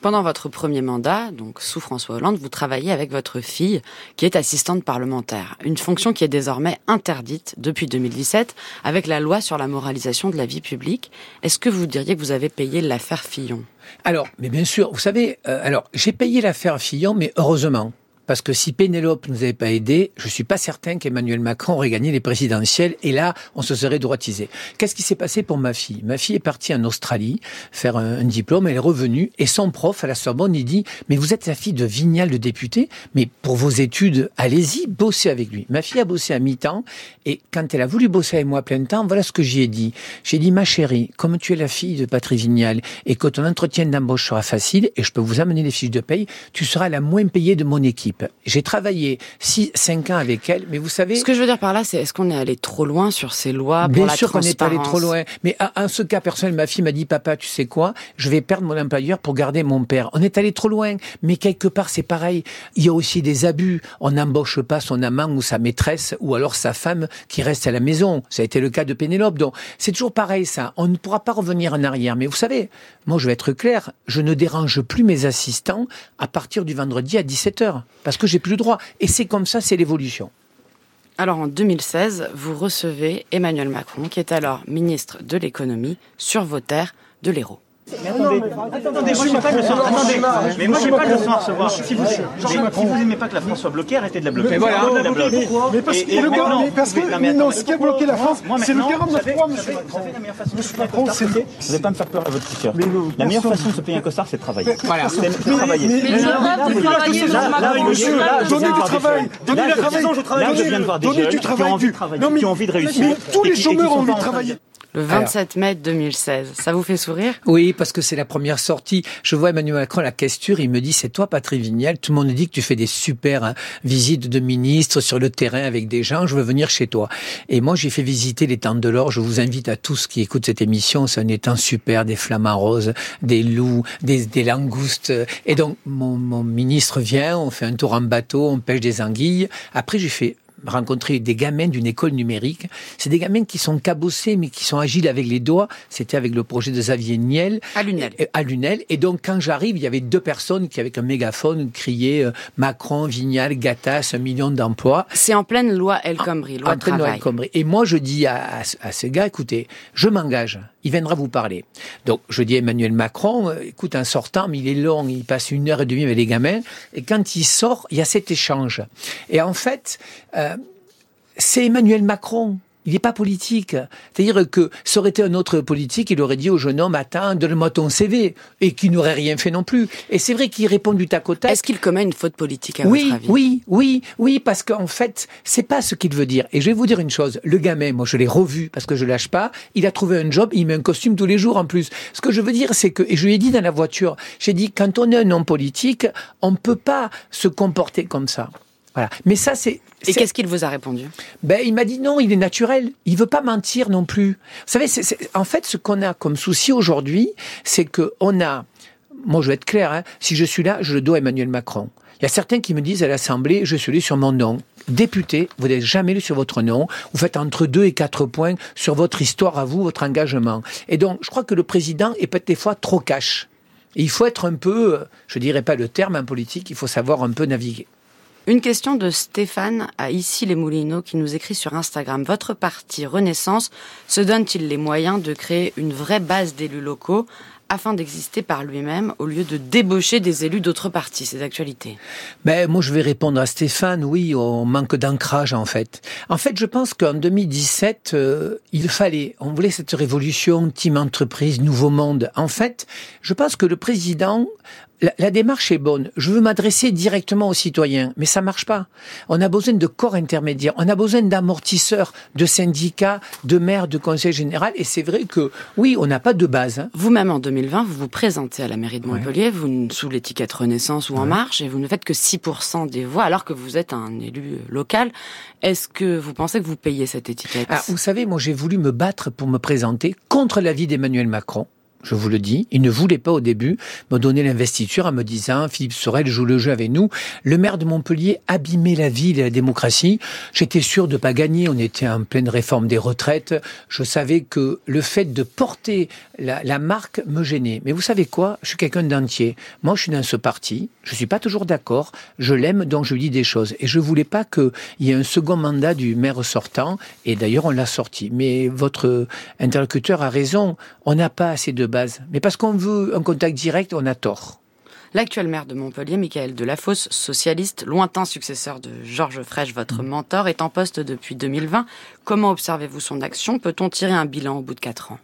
Pendant votre premier mandat, donc sous François Hollande, vous travaillez avec votre fille, qui est assistante parlementaire. Une fonction qui est désormais interdite depuis 2017 avec la loi sur la moralisation de la vie publique. Est-ce que vous diriez que vous avez payé l'affaire Fillon? Alors, mais bien sûr, vous savez, euh, alors j'ai payé l'affaire Fillon, mais heureusement. Parce que si Pénélope nous avait pas aidé, je suis pas certain qu'Emmanuel Macron aurait gagné les présidentielles et là, on se serait droitisé. Qu'est-ce qui s'est passé pour ma fille? Ma fille est partie en Australie faire un, diplôme, elle est revenue et son prof à la Sorbonne, il dit "Mais vous êtes la fille de Vignal le député, mais pour vos études, allez-y, bossez avec lui." Ma fille a bossé à mi-temps et quand elle a voulu bosser avec moi à plein temps, voilà ce que j'y ai dit. J'ai dit "Ma chérie, comme tu es la fille de Patrick Vignal et que ton entretien d'embauche sera facile et je peux vous amener les fiches de paye, tu seras la moins payée de mon équipe." Équipe. J'ai travaillé 6, 5 ans avec elle, mais vous savez... Ce que je veux dire par là, c'est est-ce qu'on est allé trop loin sur ces lois pour Bien la sûr qu'on est allé trop loin. Mais en ce cas personnel, ma fille m'a dit, papa, tu sais quoi? Je vais perdre mon employeur pour garder mon père. On est allé trop loin. Mais quelque part, c'est pareil. Il y a aussi des abus. On n'embauche pas son amant ou sa maîtresse ou alors sa femme qui reste à la maison. Ça a été le cas de Pénélope. Donc, c'est toujours pareil, ça. On ne pourra pas revenir en arrière. Mais vous savez, moi, je vais être clair. Je ne dérange plus mes assistants à partir du vendredi à 17h. Parce que j'ai plus le droit. Et c'est comme ça, c'est l'évolution. Alors en 2016, vous recevez Emmanuel Macron, qui est alors ministre de l'économie, sur vos terres de l'Hérault. Attendez, attendez, moi j'ai pas de leçon. Attendez, mais moi j'ai pas de leçon à recevoir. Si vous, mais si vous aimez pas que la France soit bloquée, arrêtez de la bloquer. Mais voilà. De la bloquer. Mais parce Et- que le mais parce que mais non, mais non, ce qui a bloqué la France, c'est le maintenant, 49.3, vous savez- monsieur Macron. Monsieur Macron, c'est- Vous n'allez pas me faire peur à votre petit cœur. Mais le- La meilleure façon de se payer un costard, c'est de travailler. Voilà. C'est travailler. Mais- mais- Mais rêve de travailler, Macron. Monsieur, donnez du travail, donnez du travail, Là, je viens de voir des donnez jeunes du qui ont travail. envie de travailler, Non, mais- qui ont envie de réussir. mais tous les chômeurs ont envie de travailler. Le 27 mai 2016, ça vous fait sourire? Oui, parce que c'est la première sortie. Je vois Emmanuel Macron à la questure, il me dit, c'est toi Patrick Vignal, tout le monde dit que tu fais des super hein, visites de ministres sur le terrain avec des gens, je veux venir chez toi. Et moi, j'ai fait visiter l'étang de l'Or, je vous invite à tous qui écoutent cette émission, c'est un étang super, des flamants roses, des loups, des, des langoustes. Et donc, mon, mon ministre vient, on fait un tour en bateau, on pêche des anguilles. Après, j'ai fait rencontrer des gamins d'une école numérique. C'est des gamins qui sont cabossés, mais qui sont agiles avec les doigts. C'était avec le projet de Xavier Niel. À Lunel. Et- À Lunel. Et donc, quand j'arrive, il y avait deux personnes qui, avec un mégaphone, criaient euh, Macron, Vignal, Gattaz, un million d'emplois. C'est en pleine loi El Khomri, loi En de pleine loi. El Khomri. Et moi, je dis à, à, à ce gars, écoutez, je m'engage. Il viendra vous parler. Donc, je dis à Emmanuel Macron, euh, écoute, en sortant, mais il est long, il passe une heure et demie avec les gamins. Et quand il sort, il y a cet échange. Et en fait, euh, c'est Emmanuel Macron. Il n'est pas politique. C'est-à-dire que ça aurait été un autre politique, il aurait dit au jeune homme, attends, donne-moi ton CV, et qui n'aurait rien fait non plus. Et c'est vrai qu'il répond du tac au tac. Est-ce qu'il commet une faute politique à Oui, votre avis? oui, oui, oui, parce qu'en fait, c'est pas ce qu'il veut dire. Et je vais vous dire une chose, le gamin, moi je l'ai revu parce que je lâche pas, il a trouvé un job, il met un costume tous les jours en plus. Ce que je veux dire, c'est que, et je lui ai dit dans la voiture, j'ai dit, quand on est un homme politique, on ne peut pas se comporter comme ça. Voilà. Mais ça, c'est... Et qu'est-ce qu'il vous a répondu? Ben, il m'a dit non, il est naturel. Il veut pas mentir non plus. Vous savez, en fait, ce qu'on a comme souci aujourd'hui, c'est que on a, moi je vais être clair, hein, si je suis là, je le dois à Emmanuel Macron. Il y a certains qui me disent à l'Assemblée, je suis allé sur mon nom. Député, vous n'êtes jamais lu sur votre nom. Vous faites entre deux et quatre points sur votre histoire à vous, votre engagement. Et donc, je crois que le président est peut-être des fois trop cash. Et il faut être un peu, euh, je dirais pas le terme en politique, il faut savoir un peu naviguer. Une question de Stéphane à Ici les Moulineaux qui nous écrit sur Instagram. Votre parti Renaissance se donne-t-il les moyens de créer une vraie base d'élus locaux afin d'exister par lui-même au lieu de débaucher des élus d'autres partis C'est d'actualité. Ben, moi, je vais répondre à Stéphane. Oui, on manque d'ancrage, en fait. En fait, je pense qu'en 2017, euh, il fallait, on voulait cette révolution, team entreprise, nouveau monde. En fait, je pense que le président, la, la démarche est bonne. Je veux m'adresser directement aux citoyens, mais ça marche pas. On a besoin de corps intermédiaires, on a besoin d'amortisseurs, de syndicats, de maires, de conseils général. Et c'est vrai que, oui, on n'a pas de base. hein. Vous-même, en 2020, vous vous présentez à la mairie de Montpellier, vous sous l'étiquette Renaissance ou En Marche, et vous ne faites que 6% des voix, alors que vous êtes un élu local. Est-ce que vous pensez que vous payez cette étiquette? Ah, vous savez, moi j'ai voulu me battre pour me présenter contre l'avis d'Emmanuel Macron. Je vous le dis, il ne voulait pas au début me donner l'investiture en me disant Philippe Sorel joue le jeu avec nous. Le maire de Montpellier abîmait la ville et la démocratie. J'étais sûr de pas gagner. On était en pleine réforme des retraites. Je savais que le fait de porter la, marque me gênait. Mais vous savez quoi? Je suis quelqu'un d'entier. Moi, je suis dans ce parti. Je suis pas toujours d'accord. Je l'aime, donc je lui dis des choses. Et je voulais pas qu'il y ait un second mandat du maire sortant. Et d'ailleurs, on l'a sorti. Mais votre interlocuteur a raison. On n'a pas assez de base. Mais parce qu'on veut un contact direct, on a tort. L'actuel maire de Montpellier, Michael Delafosse, socialiste, lointain successeur de Georges Frêche, votre mentor, est en poste depuis 2020. Comment observez-vous son action? Peut-on tirer un bilan au bout de quatre ans?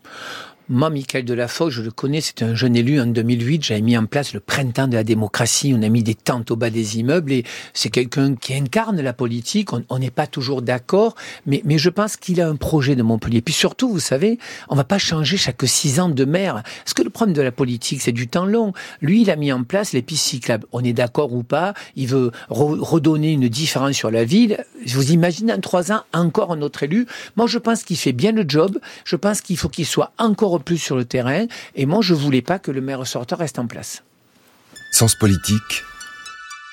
Moi, Michael Delafosse, je le connais, c'est un jeune élu en 2008. J'avais mis en place le printemps de la démocratie. On a mis des tentes au bas des immeubles et c'est quelqu'un qui incarne la politique. On n'est pas toujours d'accord, mais, mais je pense qu'il a un projet de Montpellier. Puis surtout, vous savez, on va pas changer chaque six ans de maire. Parce que le problème de la politique, c'est du temps long. Lui, il a mis en place les pistes cyclables. On est d'accord ou pas? Il veut redonner une différence sur la ville. Vous imaginez en trois ans encore un autre élu. Moi, je pense qu'il fait bien le job. Je pense qu'il faut qu'il soit encore plus sur le terrain. Et moi, je voulais pas que le maire sortant reste en place. Sens politique,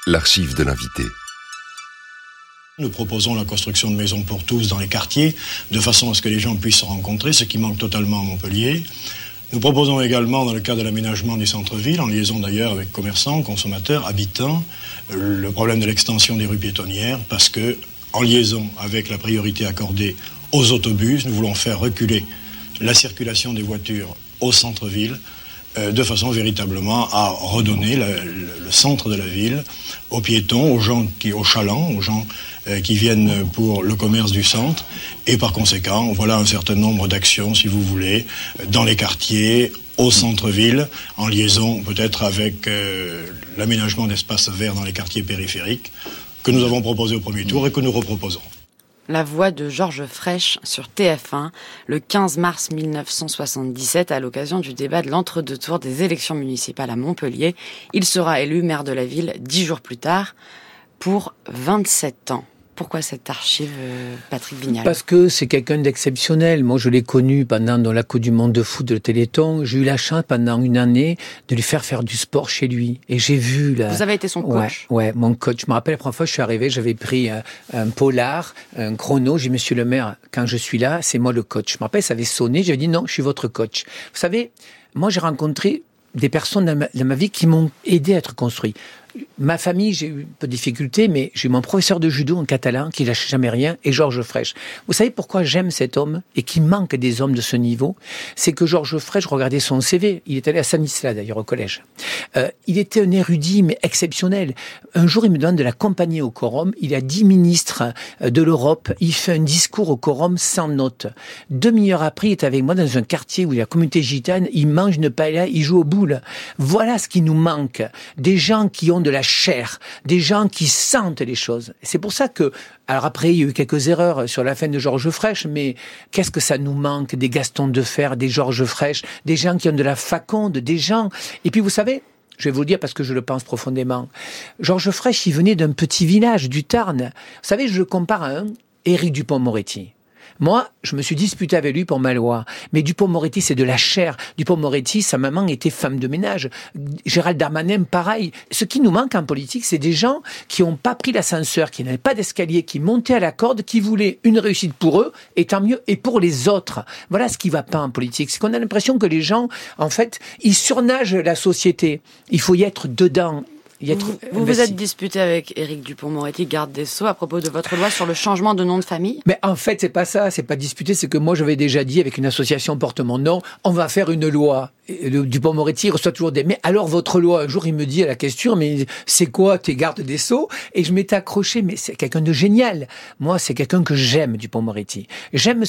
l'archive de l'invité. Nous proposons la construction de maisons pour tous dans les quartiers, de façon à ce que les gens puissent se rencontrer, ce qui manque totalement à Montpellier. Nous proposons également, dans le cadre de l'aménagement du centre-ville, en liaison d'ailleurs avec commerçants, consommateurs, habitants, le problème de l'extension des rues piétonnières, parce que, en liaison avec la priorité accordée aux autobus, nous voulons faire reculer la circulation des voitures au centre-ville, euh, de façon véritablement à redonner le, centre de la ville aux piétons, aux gens qui, aux chalands, aux gens euh, qui viennent pour le commerce du centre. Et par conséquent, voilà un certain nombre d'actions, si vous voulez, dans les quartiers, au centre-ville, en liaison peut-être avec euh, l'aménagement d'espaces verts dans les quartiers périphériques, que nous avons proposé au premier tour et que nous reproposons la voix de Georges Frêche sur TF1 le 15 mars 1977 à l'occasion du débat de l'entre-deux tours des élections municipales à Montpellier. Il sera élu maire de la ville dix jours plus tard pour 27 ans. Pourquoi cette archive, euh, Patrick Vignal? Parce que c'est quelqu'un d'exceptionnel. Moi, je l'ai connu pendant dans la Coupe du Monde de foot de Téléthon. J'ai eu la chance pendant une année de lui faire faire du sport chez lui. Et j'ai vu la... Vous avez été son coach? ouais, mon coach. Je me rappelle la première fois que je suis arrivé, j'avais pris un, polar, un chrono. J'ai dit, monsieur le maire, quand je suis là, c'est moi le coach. Je me rappelle, ça avait sonné. J'avais dit, non, je suis votre coach. Vous savez, moi, j'ai rencontré des personnes dans ma vie qui m'ont aidé à être construit ma famille, j'ai eu un peu de difficultés, mais j'ai eu mon professeur de judo en catalan qui lâche jamais rien et Georges Frêche. Vous savez pourquoi j'aime cet homme et qui manque des hommes de ce niveau? C'est que Georges Frêche, regardez son CV, il est allé à Sanisla d'ailleurs au collège. Euh, il était un érudit mais exceptionnel. Un jour, il me donne de la compagnie au quorum. Il a dix ministres euh, de l'Europe. Il fait un discours au quorum sans note. Demi-heure après, il est avec moi dans un quartier où il y a la communauté gitane. Il mange une paella, il joue aux boules. Voilà ce qui nous manque. Des gens qui ont de la chair, des gens qui sentent les choses. C'est pour ça que, alors après, il y a eu quelques erreurs sur la fin de Georges Frêche, mais qu'est-ce que ça nous manque Des Gaston de Fer, des Georges Frêche, des gens qui ont de la faconde, des gens. Et puis vous savez, je vais vous le dire parce que je le pense profondément. Georges Frêche, il venait d'un petit village du Tarn. Vous savez, je le compare à un Éric Dupont-Moretti. Moi, je me suis disputé avec lui pour ma loi. Mais Dupont-Moretti, c'est de la chair. Dupont-Moretti, sa maman était femme de ménage. Gérald Darmanin, pareil. Ce qui nous manque en politique, c'est des gens qui n'ont pas pris l'ascenseur, qui n'avaient pas d'escalier, qui montaient à la corde, qui voulaient une réussite pour eux, et tant mieux, et pour les autres. Voilà ce qui va pas en politique. C'est qu'on a l'impression que les gens, en fait, ils surnagent la société. Il faut y être dedans vous vous êtes disputé avec Éric Dupont-Moretti, garde des Sceaux, à propos de votre loi sur le changement de nom de famille Mais en fait, c'est pas ça, c'est pas disputé, c'est que moi j'avais déjà dit avec une association porte mon nom, on va faire une loi. Dupont-Moretti reçoit toujours des mais alors votre loi un jour il me dit à la question mais c'est quoi tes gardes des Sceaux? Et je m'étais accroché mais c'est quelqu'un de génial. Moi, c'est quelqu'un que j'aime Dupont-Moretti. J'aime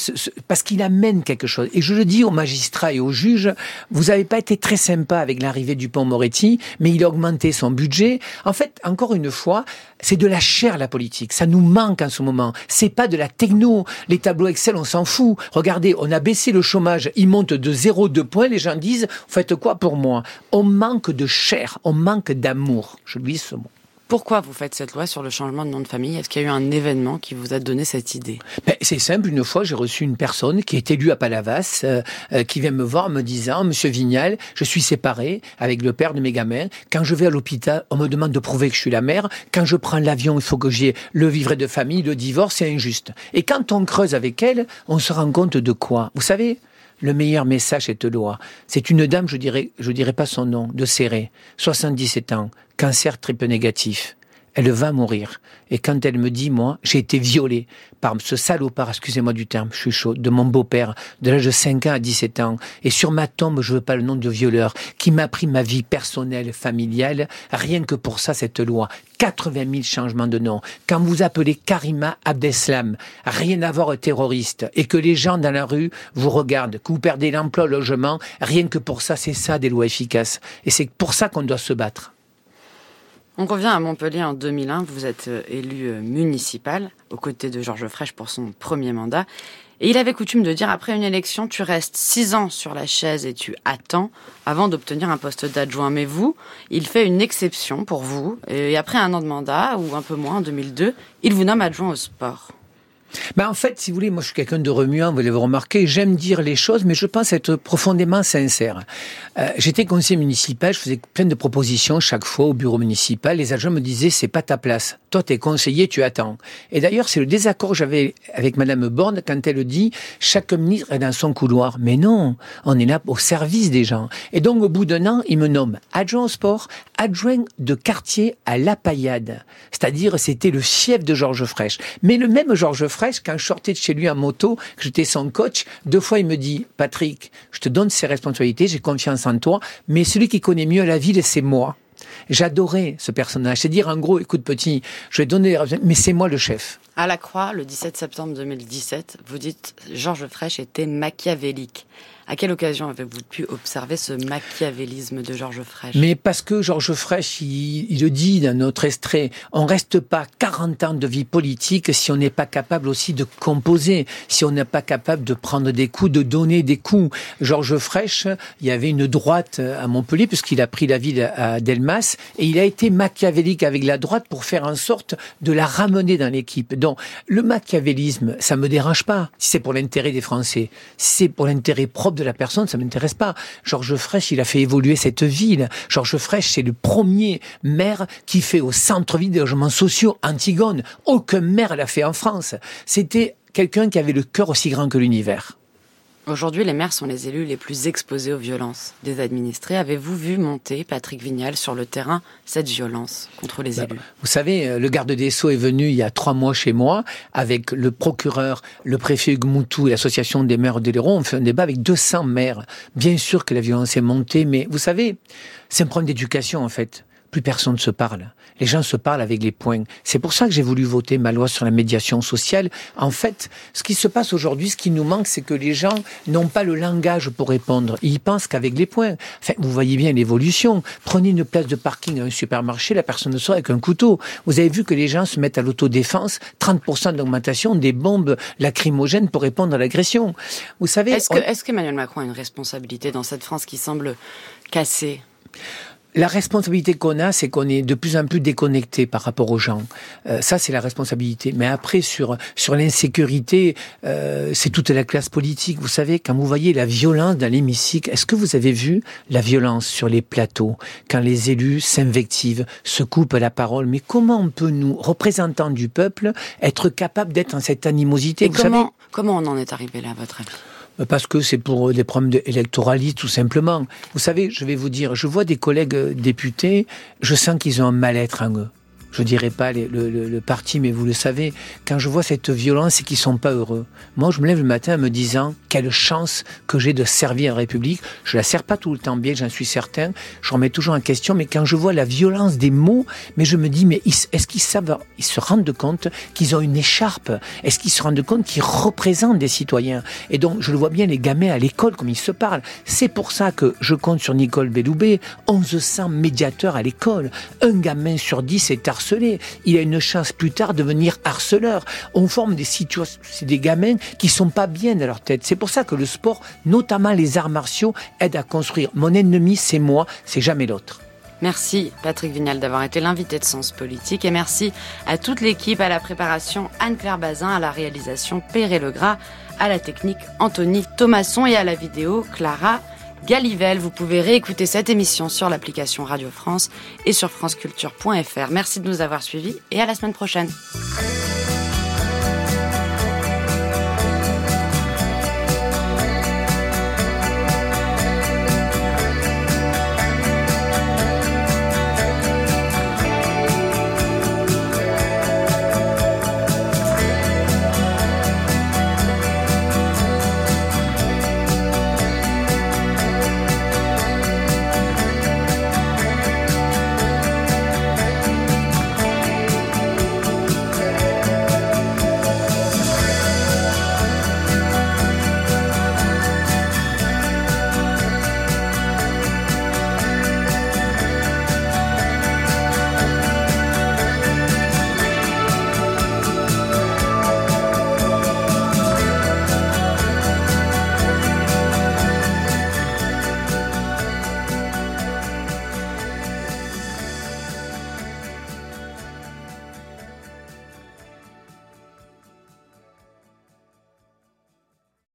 parce qu'il amène quelque chose et je le dis aux magistrats et aux juges, vous n'avez pas été très sympa avec l'arrivée du Dupont-Moretti, mais il a augmenté son budget en fait, encore une fois, c'est de la chair la politique. Ça nous manque en ce moment. C'est pas de la techno. Les tableaux Excel, on s'en fout. Regardez, on a baissé le chômage, il monte de 0,2 points. Les gens disent, faites quoi pour moi? On manque de chair, on manque d'amour. Je lui dis ce mot. Pourquoi vous faites cette loi sur le changement de nom de famille? Est-ce qu'il y a eu un événement qui vous a donné cette idée? Ben, C'est simple. Une fois, j'ai reçu une personne qui est élue à Palavas, euh, euh, qui vient me voir me disant, Monsieur Vignal, je suis séparé avec le père de mes gamins. Quand je vais à l'hôpital, on me demande de prouver que je suis la mère. Quand je prends l'avion, il faut que j'ai le vivre de famille, le divorce, c'est injuste. Et quand on creuse avec elle, on se rend compte de quoi? Vous savez le meilleur message cette loi. C'est une dame, je dirais, je dirais pas son nom, de Serré, 77 ans, cancer triple négatif. Elle va mourir. Et quand elle me dit, moi, j'ai été violée par ce salopard, excusez-moi du terme, je suis chaud, de mon beau-père, de l'âge de 5 ans à 17 ans, et sur ma tombe, je veux pas le nom de violeur, qui m'a pris ma vie personnelle, familiale, rien que pour ça, cette loi. 80 000 changements de nom. Quand vous appelez Karima Abdeslam, rien à voir terroriste, et que les gens dans la rue vous regardent, que vous perdez l'emploi, le logement, rien que pour ça, c'est ça des lois efficaces. Et c'est pour ça qu'on doit se battre. On revient à Montpellier en 2001. Vous êtes euh, élu euh, municipal aux côtés de Georges Frêche pour son premier mandat. Et il avait coutume de dire après une élection, tu restes six ans sur la chaise et tu attends avant d'obtenir un poste d'adjoint. Mais vous, il fait une exception pour vous. Et après un an de mandat, ou un peu moins, en 2002, il vous nomme adjoint au sport. Ben en fait, si vous voulez, moi je suis quelqu'un de remuant, vous l'avez remarqué, j'aime dire les choses, mais je pense être profondément sincère. Euh, J'étais conseiller municipal, je faisais plein de propositions chaque fois au bureau municipal, les agents me disaient c'est pas ta place, toi t'es conseiller, tu attends. Et d'ailleurs c'est le désaccord que j'avais avec Madame Borne quand elle dit chaque ministre est dans son couloir. Mais non, on est là au service des gens. Et donc au bout d'un an, il me nomme adjoint au sport, adjoint de quartier à La Paillade. C'est-à-dire c'était le fief de Georges Frêche. Mais le même Georges Quand je sortais de chez lui en moto, que j'étais son coach, deux fois il me dit, Patrick, je te donne ces responsabilités, j'ai confiance en toi, mais celui qui connaît mieux la ville, c'est moi. J'adorais ce personnage. C'est dire en gros, écoute petit, je vais donner, mais c'est moi le chef. À la Croix, le 17 septembre 2017, vous dites Georges Frêche était machiavélique. À quelle occasion avez-vous pu observer ce machiavélisme de Georges Frêche Mais parce que Georges Frêche, il, le dit dans notre extrait, on reste pas 40 ans de vie politique si on n'est pas capable aussi de composer, si on n'est pas capable de prendre des coups, de donner des coups. Georges Frêche, il y avait une droite à Montpellier, puisqu'il a pris la ville à Delmas, et il a été machiavélique avec la droite pour faire en sorte de la ramener dans l'équipe. Donc, le machiavélisme, ça me dérange pas, si c'est pour l'intérêt des Français. Si c'est pour l'intérêt propre de la personne, ça m'intéresse pas. Georges Frêche, il a fait évoluer cette ville. Georges Frêche, c'est le premier maire qui fait au centre-ville des logements sociaux Antigone. Aucun maire l'a fait en France. C'était quelqu'un qui avait le cœur aussi grand que l'univers. Aujourd'hui, les maires sont les élus les plus exposés aux violences des administrés. Avez-vous vu monter, Patrick Vignal, sur le terrain, cette violence contre les bah, élus? Vous savez, euh, le garde des Sceaux est venu il y a trois mois chez moi avec le procureur, le préfet Gmoutou et l'association des maires d'Eléron. On fait un débat avec 200 maires. Bien sûr que la violence est montée, mais vous savez, c'est un problème d'éducation en fait plus personne ne se parle. Les gens se parlent avec les poings. C'est pour ça que j'ai voulu voter ma loi sur la médiation sociale. En fait, ce qui se passe aujourd'hui, ce qui nous manque, c'est que les gens n'ont pas le langage pour répondre. Ils pensent qu'avec les poings. Enfin, vous voyez bien l'évolution. Prenez une place de parking à un supermarché, la personne ne sort avec un couteau. Vous avez vu que les gens se mettent à l'autodéfense, 30% d'augmentation des bombes lacrymogènes pour répondre à l'agression. Vous savez. Est-ce que, qu'Emmanuel Macron a une responsabilité dans cette France qui semble cassée? La responsabilité qu'on a, c'est qu'on est de plus en plus déconnecté par rapport aux gens. Euh, ça, c'est la responsabilité. Mais après, sur sur l'insécurité, euh, c'est toute la classe politique. Vous savez, quand vous voyez la violence dans l'hémicycle, est-ce que vous avez vu la violence sur les plateaux quand les élus s'invectivent, se coupent la parole? Mais comment on peut nous, représentants du peuple, être capable d'être dans cette animosité? Comment, comment on en est arrivé là, à votre avis? Parce que c'est pour des problèmes électoralistes, tout simplement. Vous savez, je vais vous dire, je vois des collègues députés, je sens qu'ils ont un mal-être en eux je dirais pas le, parti, mais vous le savez, quand je vois cette violence, c'est qu'ils sont pas heureux. Moi, je me lève le matin en me disant quelle chance que j'ai de servir la République. Je la sers pas tout le temps bien, j'en suis certain. Je remets toujours en question, mais quand je vois la violence des mots, mais je me dis, mais est-ce qu'ils savent, ils se rendent compte qu'ils ont une écharpe? Est-ce qu'ils se rendent compte qu'ils représentent des citoyens? Et donc, je le vois bien les gamins à l'école comme ils se parlent. C'est pour ça que je compte sur Nicole Belloubet, 1100 médiateurs à l'école. Un gamin sur 10 est harcelé il a une chance plus tard de devenir harceleur. On forme des situations, c'est des gamins qui sont pas bien dans leur tête. C'est pour ça que le sport, notamment les arts martiaux, aide à construire. Mon ennemi, c'est moi, c'est jamais l'autre. Merci Patrick Vignal d'avoir été l'invité de Sens Politique et merci à toute l'équipe, à la préparation Anne-Claire Bazin, à la réalisation Péré Legras, à la technique Anthony Thomasson et à la vidéo Clara Galivelle. Vous pouvez réécouter cette émission sur l'application Radio France et sur franceculture.fr. Merci de nous avoir suivis et à la semaine prochaine.